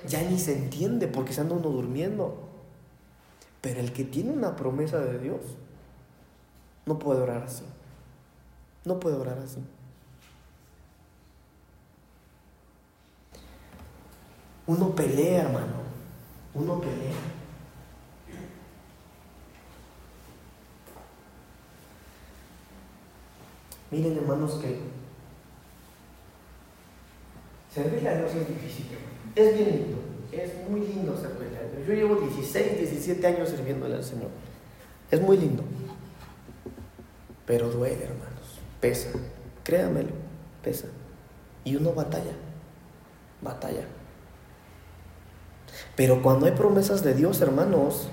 ya ni se entiende porque se anda uno durmiendo. Pero el que tiene una promesa de Dios, no puede orar así. No puede orar así. Uno pelea, hermano. Uno pelea. Miren, hermanos, que servirle a Dios es difícil. Es bien lindo. Es muy lindo servirle a Dios. Yo llevo 16, 17 años sirviéndole al Señor. Es muy lindo. Pero duele, hermanos. Pesa. Créamelo. Pesa. Y uno batalla. Batalla. Pero cuando hay promesas de Dios, hermanos,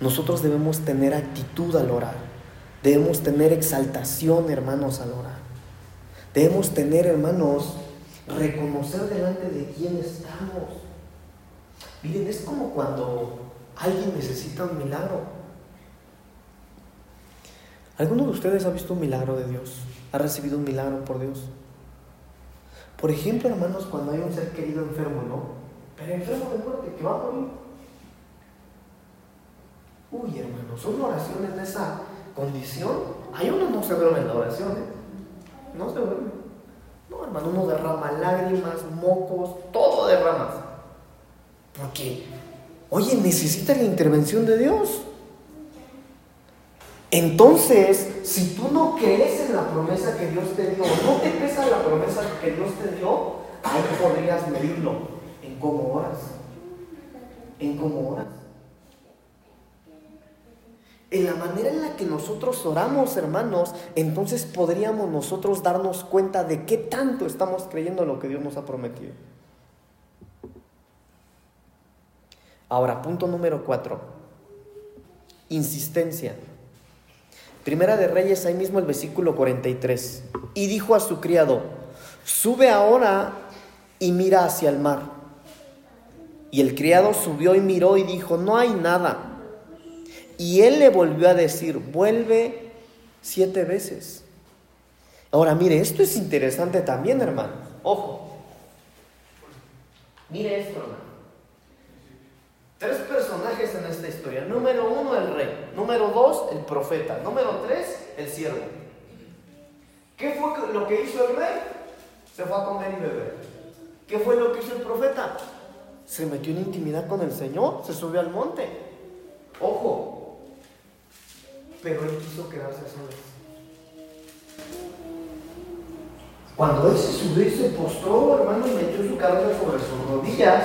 nosotros debemos tener actitud al orar. Debemos tener exaltación, hermanos, al orar. Debemos tener, hermanos, reconocer delante de quién estamos. Miren, es como cuando alguien necesita un milagro. ¿Alguno de ustedes ha visto un milagro de Dios? ¿Ha recibido un milagro por Dios? Por ejemplo, hermanos, cuando hay un ser querido enfermo, ¿no? Pero enfermo de muerte, que va a morir. Uy, hermanos, una oración en esa condición, ahí uno no se duerme en la oración, ¿eh? No se duerme. No, hermano, uno derrama lágrimas, mocos, todo derramas. Porque, oye, necesita la intervención de Dios. Entonces, si tú no crees en la promesa que Dios te dio, no te pesa la promesa que Dios te dio, ahí podrías medirlo en cómo oras. En cómo oras en la manera en la que nosotros oramos, hermanos, entonces podríamos nosotros darnos cuenta de qué tanto estamos creyendo en lo que Dios nos ha prometido. Ahora, punto número cuatro. Insistencia. Primera de Reyes, ahí mismo el versículo 43. Y dijo a su criado, sube ahora y mira hacia el mar. Y el criado subió y miró y dijo, no hay nada. Y él le volvió a decir, vuelve siete veces. Ahora, mire, esto es interesante también, hermano. Ojo. Mire esto, hermano. Tres personajes en esta historia. Número uno, el rey. Número dos, el profeta. Número tres, el siervo. ¿Qué fue lo que hizo el rey? Se fue a comer y beber. ¿Qué fue lo que hizo el profeta? Se metió en intimidad con el Señor, se subió al monte. Ojo. Pero él quiso quedarse a solas. Cuando él se subió y se postró, hermano, y metió su cabeza sobre sus rodillas,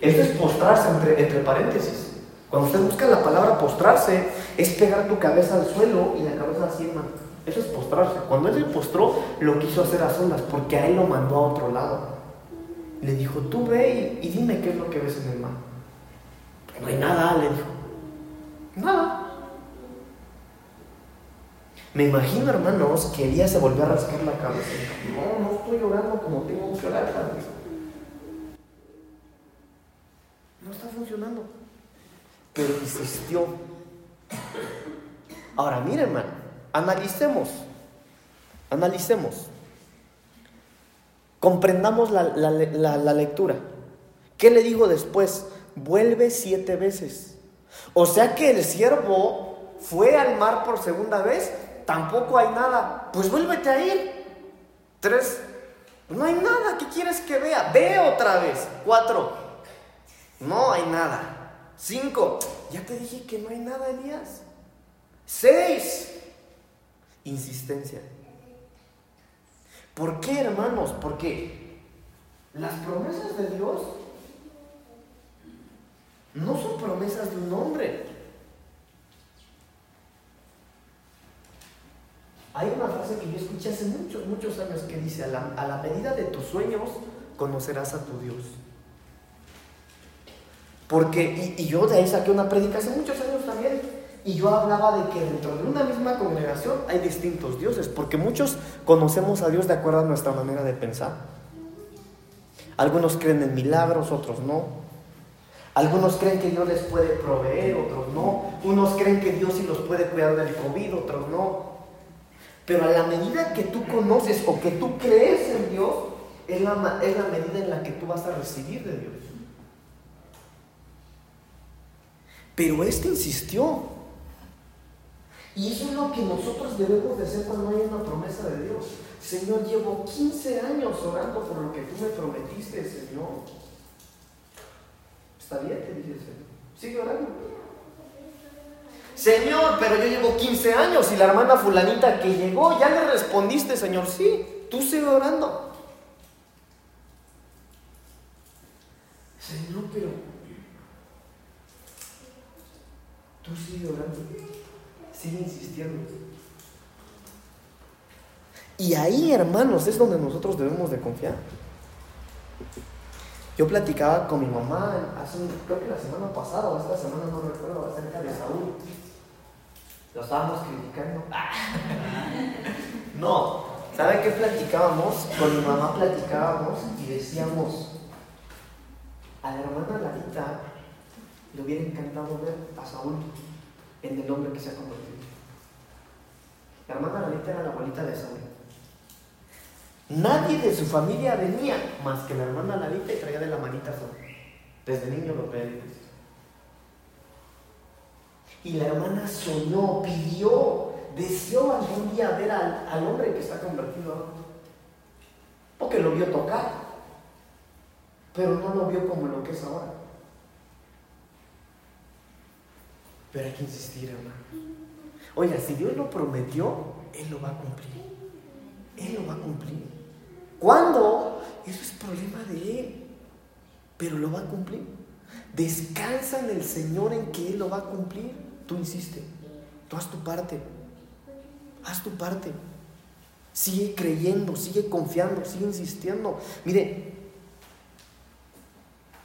esto es postrarse entre, entre paréntesis. Cuando usted busca la palabra postrarse, es pegar tu cabeza al suelo y la cabeza así, hermano. Eso es postrarse. Cuando él se postró, lo quiso hacer a solas, porque a él lo mandó a otro lado. Le dijo, tú ve y, y dime qué es lo que ves en el mar. No hay nada, le dijo. Nada. Me imagino, hermanos, que Elías se volvió a rascar la cabeza. No, no estoy llorando como tengo que orar, Padre. No está funcionando. Pero insistió. Ahora, mire, hermano, analicemos. Analicemos. Comprendamos la, la, la, la lectura. ¿Qué le dijo después? Vuelve siete veces. O sea que el siervo fue al mar por segunda vez tampoco hay nada. Pues vuélvete a ir. Tres, no hay nada. ¿Qué quieres que vea? Ve otra vez. Cuatro, no hay nada. Cinco, ya te dije que no hay nada, Elías. Seis, insistencia. ¿Por qué, hermanos? Porque las promesas de Dios no son promesas de un hombre. Hay una frase que yo escuché hace muchos, muchos años que dice, a la, medida de tus sueños conocerás a tu Dios. Porque, y, yo de ahí saqué una prédica hace muchos años también, y yo hablaba de que dentro de una misma congregación hay distintos dioses, porque muchos conocemos a Dios de acuerdo a nuestra manera de pensar. Algunos creen en milagros, otros no. Algunos creen que Dios les puede proveer, otros no. Unos creen que Dios sí los puede cuidar del COVID, otros no. Pero a la medida que tú conoces o que tú crees en Dios, es la, es la medida en la que tú vas a recibir de Dios. Pero este insistió. Y eso es lo que nosotros debemos de hacer cuando hay una promesa de Dios. Señor, llevo 15 años orando por lo que tú me prometiste, Señor. Está bien, te dice el Señor. Sigue orando. Señor, pero yo llevo 15 años y la hermana fulanita que llegó, ya le respondiste, Señor, sí, tú sigue orando. Señor, pero tú sigue orando, sigue insistiendo. Y ahí, hermanos, es donde nosotros debemos de confiar. Yo platicaba con mi mamá hace, creo que la semana pasada o esta semana, no recuerdo, acerca de Saúl. Lo estábamos criticando. no, ¿sabe qué platicábamos? Con mi mamá platicábamos y decíamos, a la hermana Larita le hubiera encantado ver a Saúl en el hombre que se ha convertido. La hermana Larita era la abuelita de Saúl. Nadie de su familia venía más que la hermana Larita y traía de la manita a Saúl. Desde niño lo veía. Y la hermana soñó, pidió, deseó algún día ver al, al hombre que está convertido ahora. Porque lo vio tocar, pero no lo vio como lo que es ahora. Pero hay que insistir, hermano. Oiga, si Dios lo prometió, Él lo va a cumplir. Él lo va a cumplir. ¿Cuándo? Eso es problema de Él. Pero lo va a cumplir. Descansa en el Señor en que Él lo va a cumplir. Tú insiste. Tú haz tu parte. Haz tu parte. Sigue creyendo, sigue confiando, sigue insistiendo. Mire,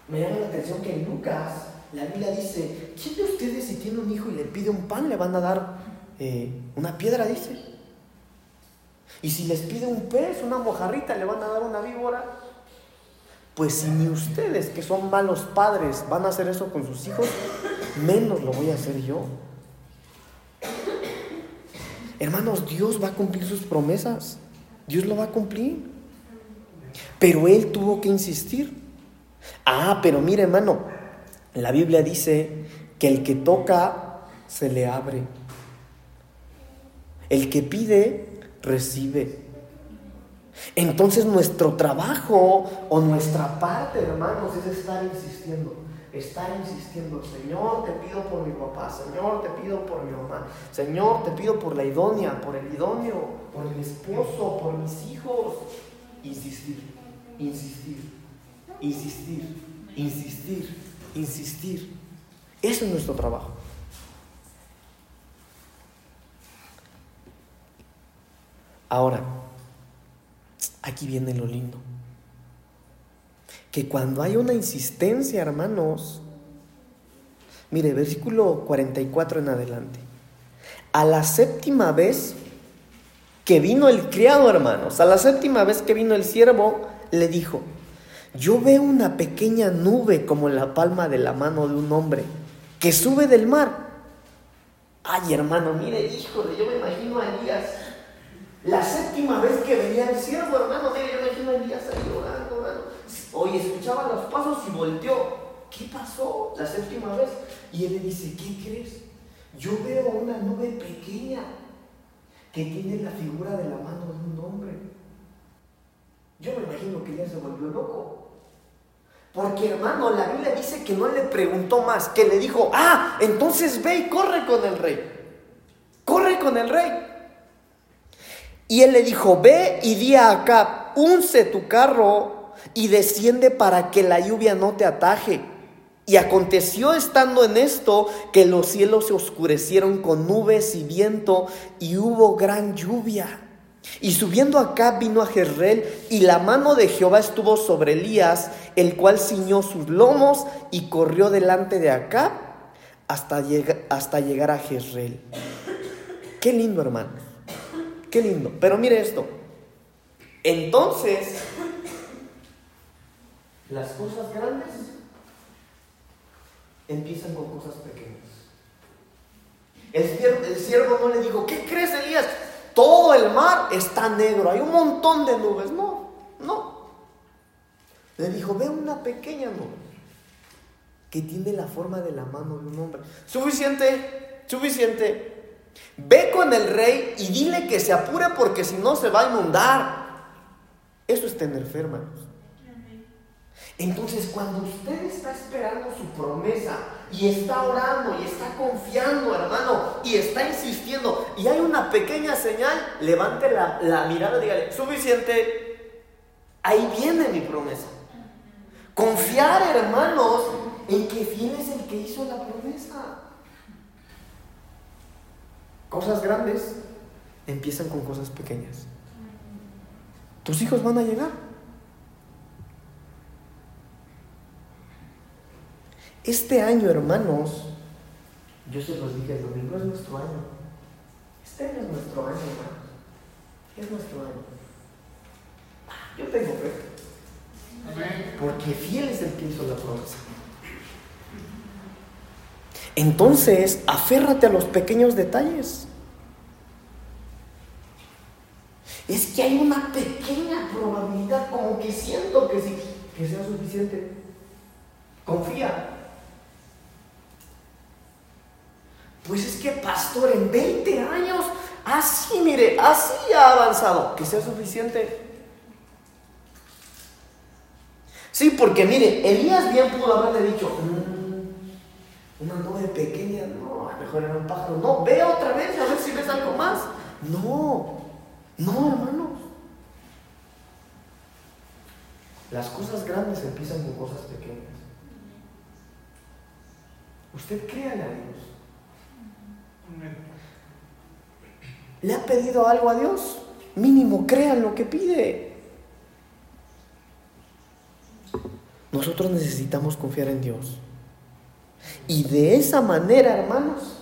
me llama la atención que en Lucas La Biblia dice, ¿quién de ustedes si tiene un hijo y le pide un pan le van a dar eh, una piedra? Dice. Y si les pide un pez, una mojarrita, le van a dar una víbora. Pues si ni ustedes, que son malos padres, van a hacer eso con sus hijos, menos lo voy a hacer yo. Hermanos, Dios va a cumplir sus promesas. Dios lo va a cumplir. Pero Él tuvo que insistir. Ah, pero mire hermano, la Biblia dice que el que toca se le abre. El que pide, recibe. Entonces nuestro trabajo o nuestra parte, hermanos, es estar insistiendo. Estar insistiendo, Señor, te pido por mi papá, Señor, te pido por mi mamá, Señor, te pido por la idónea, por el idóneo, por mi esposo, por mis hijos. Insistir, insistir, insistir, insistir, insistir. Es nuestro trabajo. Ahora, aquí viene lo lindo. Que cuando hay una insistencia, hermanos, mire, versículo 44 en adelante. A la séptima vez que vino el criado, hermanos, a la séptima vez que vino el siervo, le dijo, yo veo una pequeña nube como la palma de la mano de un hombre que sube del mar. Ay, hermano, mire, híjole, yo me imagino a Elías la séptima vez que venía el siervo, hermano, mire, yo me imagino a Elías ahí orando, hermano. Oye, escuchaba los pasos y volteó. ¿Qué pasó la séptima vez? Y él le dice, ¿qué crees? Yo veo una nube pequeña que tiene la figura de la mano de un hombre. Yo me imagino que ya se volvió loco. Porque hermano, la Biblia dice que no le preguntó más, que le dijo, ah, entonces ve y corre con el rey. Corre con el rey. Y él le dijo, ve y di a Acab, unce tu carro y desciende para que la lluvia no te ataje. Y aconteció estando en esto que los cielos se oscurecieron con nubes y viento y hubo gran lluvia. Y subiendo acá vino a Jezreel y la mano de Jehová estuvo sobre Elías, el cual ciñó sus lomos y corrió delante de acá hasta, hasta llegar a Jezreel. Qué lindo hermano. Qué lindo. Pero mire esto. Entonces, las cosas grandes empiezan con cosas pequeñas. El siervo, no le dijo, ¿qué crees, Elías? Todo el mar está negro, hay un montón de nubes. No, no. Le dijo, ve una pequeña nube que tiene la forma de la mano de un hombre. Suficiente, suficiente. Ve con el rey y dile que se apure porque si no se va a inundar. Eso es tener fe, hermanos. Entonces, cuando usted está esperando su promesa y está orando y está confiando, hermano, y está insistiendo, y hay una pequeña señal, levante la, la mirada y dígale, suficiente, ahí viene mi promesa. Confiar, hermanos, en que fiel es el que hizo la promesa. Cosas grandes empiezan con cosas pequeñas. Tus hijos van a llegar. Este año, hermanos, yo se los dije el domingo, es nuestro año. Este año es nuestro año, hermanos. Es nuestro año. Yo tengo fe. Porque fiel es el que hizo la promesa. Entonces, aférrate a los pequeños detalles. Es que hay una pequeña probabilidad, como que siento que sí, que sea suficiente. Confía. Pues es que, pastor, en 20 años, así, mire, así ha avanzado, que sea suficiente. Sí, porque mire, Elías bien pudo haberle dicho, mm, una nube pequeña, no, mejor era un pájaro. No, ve otra vez a ver si ves algo más. No, no, hermanos. Las cosas grandes empiezan con cosas pequeñas. Usted créale a Dios. ¿Le ha pedido algo a Dios? Mínimo, crean lo que pide. Nosotros necesitamos confiar en Dios. Y de esa manera, hermanos,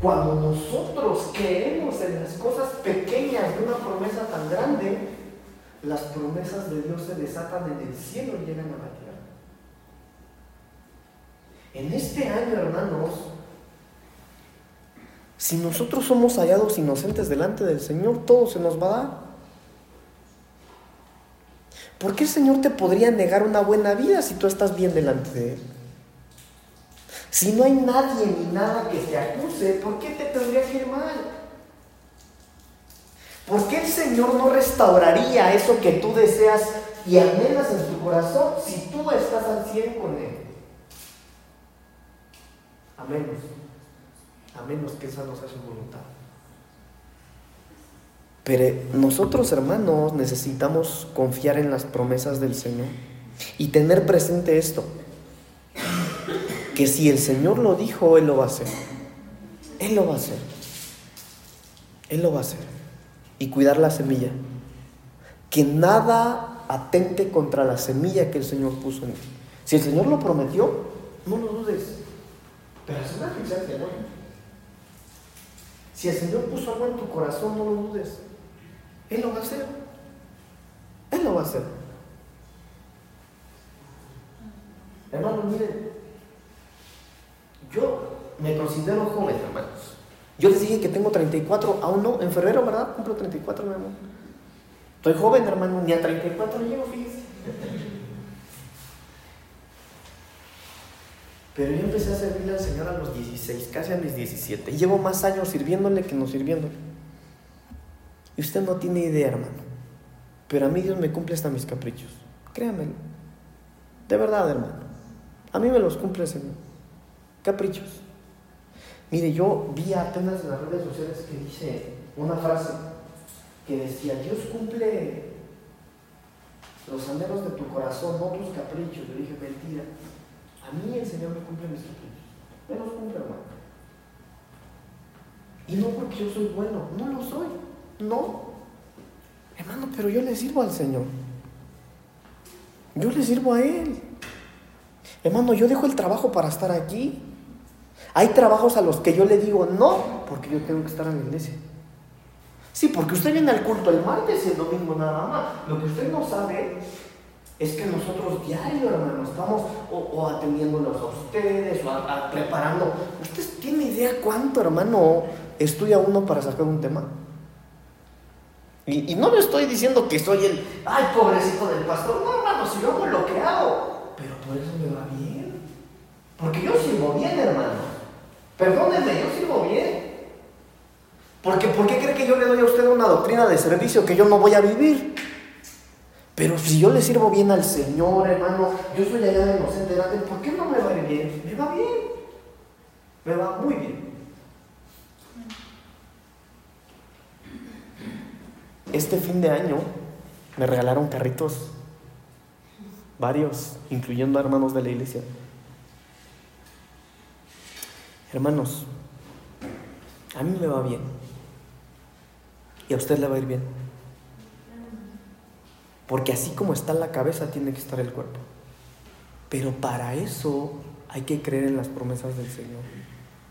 cuando nosotros creemos en las cosas pequeñas de una promesa tan grande, las promesas de Dios se desatan en el cielo y llegan a la tierra. En este año, hermanos, si nosotros somos hallados inocentes delante del Señor, todo se nos va a dar. ¿Por qué el Señor te podría negar una buena vida si tú estás bien delante de Él? Si no hay nadie ni nada que te acuse, ¿por qué te tendría que ir mal? ¿Por qué el Señor no restauraría eso que tú deseas y anhelas en tu corazón si tú estás al 100 con Él? A menos, a menos que esa no sea su voluntad. Pero nosotros, hermanos, necesitamos confiar en las promesas del Señor y tener presente esto que si el Señor lo dijo, Él lo va a hacer. Él lo va a hacer. Él lo va a hacer. Y cuidar la semilla. Que nada atente contra la semilla que el Señor puso en ti. Si el Señor lo prometió, no lo dudes. Pero es una fixación. ¿no? Si el Señor puso algo en tu corazón, no lo dudes. Él lo va a hacer. Él lo va a hacer. Hermanos, miren, yo me considero joven, hermanos. Yo les dije que tengo 34, aún no, en febrero, ¿verdad? Cumplo 34, mi amor. Estoy joven, hermano, ni a 34 llego, fíjense. Pero yo empecé a servirle al Señor a los 16, casi a mis 17. Y llevo más años sirviéndole que no sirviéndole. Y usted no tiene idea, hermano. Pero a mí Dios me cumple hasta mis caprichos. Créanmelo. De verdad, hermano. A mí me los cumple el Señor caprichos. Mire, yo vi apenas en las redes sociales que dice una frase que decía, Dios cumple los anhelos de tu corazón, no tus caprichos. Yo dije, mentira. A mí el Señor me cumple mis caprichos. Me los cumple, hermano. Y no porque yo soy bueno, no lo soy. No. Hermano, pero yo le sirvo al Señor. Yo le sirvo a Él. Hermano, yo dejo el trabajo para estar aquí. Hay trabajos a los que yo le digo no, porque yo tengo que estar en la iglesia. Sí, porque usted viene al culto el martes y el domingo nada más. Lo que usted no sabe es que nosotros diario, hermano, estamos o, atendiéndolos a ustedes o preparando. ¿Usted tiene idea cuánto, hermano, estudia uno para sacar un tema? Y, y no le estoy diciendo que soy el, ay, pobrecito del pastor. No, hermano, si yo hago lo que hago. Pero por eso me va bien. Porque yo sirvo bien, hermano. Perdónenme, yo sirvo bien. Porque ¿por qué cree que yo le doy a usted una doctrina de servicio que yo no voy a vivir? Pero si yo le sirvo bien al Señor, hermano, yo soy allá de inocente ¿por qué no me va a ir bien? Me va bien. Me va muy bien. Este fin de año me regalaron carritos, varios, incluyendo hermanos de la iglesia. Hermanos, a mí me va bien. Y a usted le va a ir bien. Porque así como está la cabeza, tiene que estar el cuerpo. Pero para eso hay que creer en las promesas del Señor.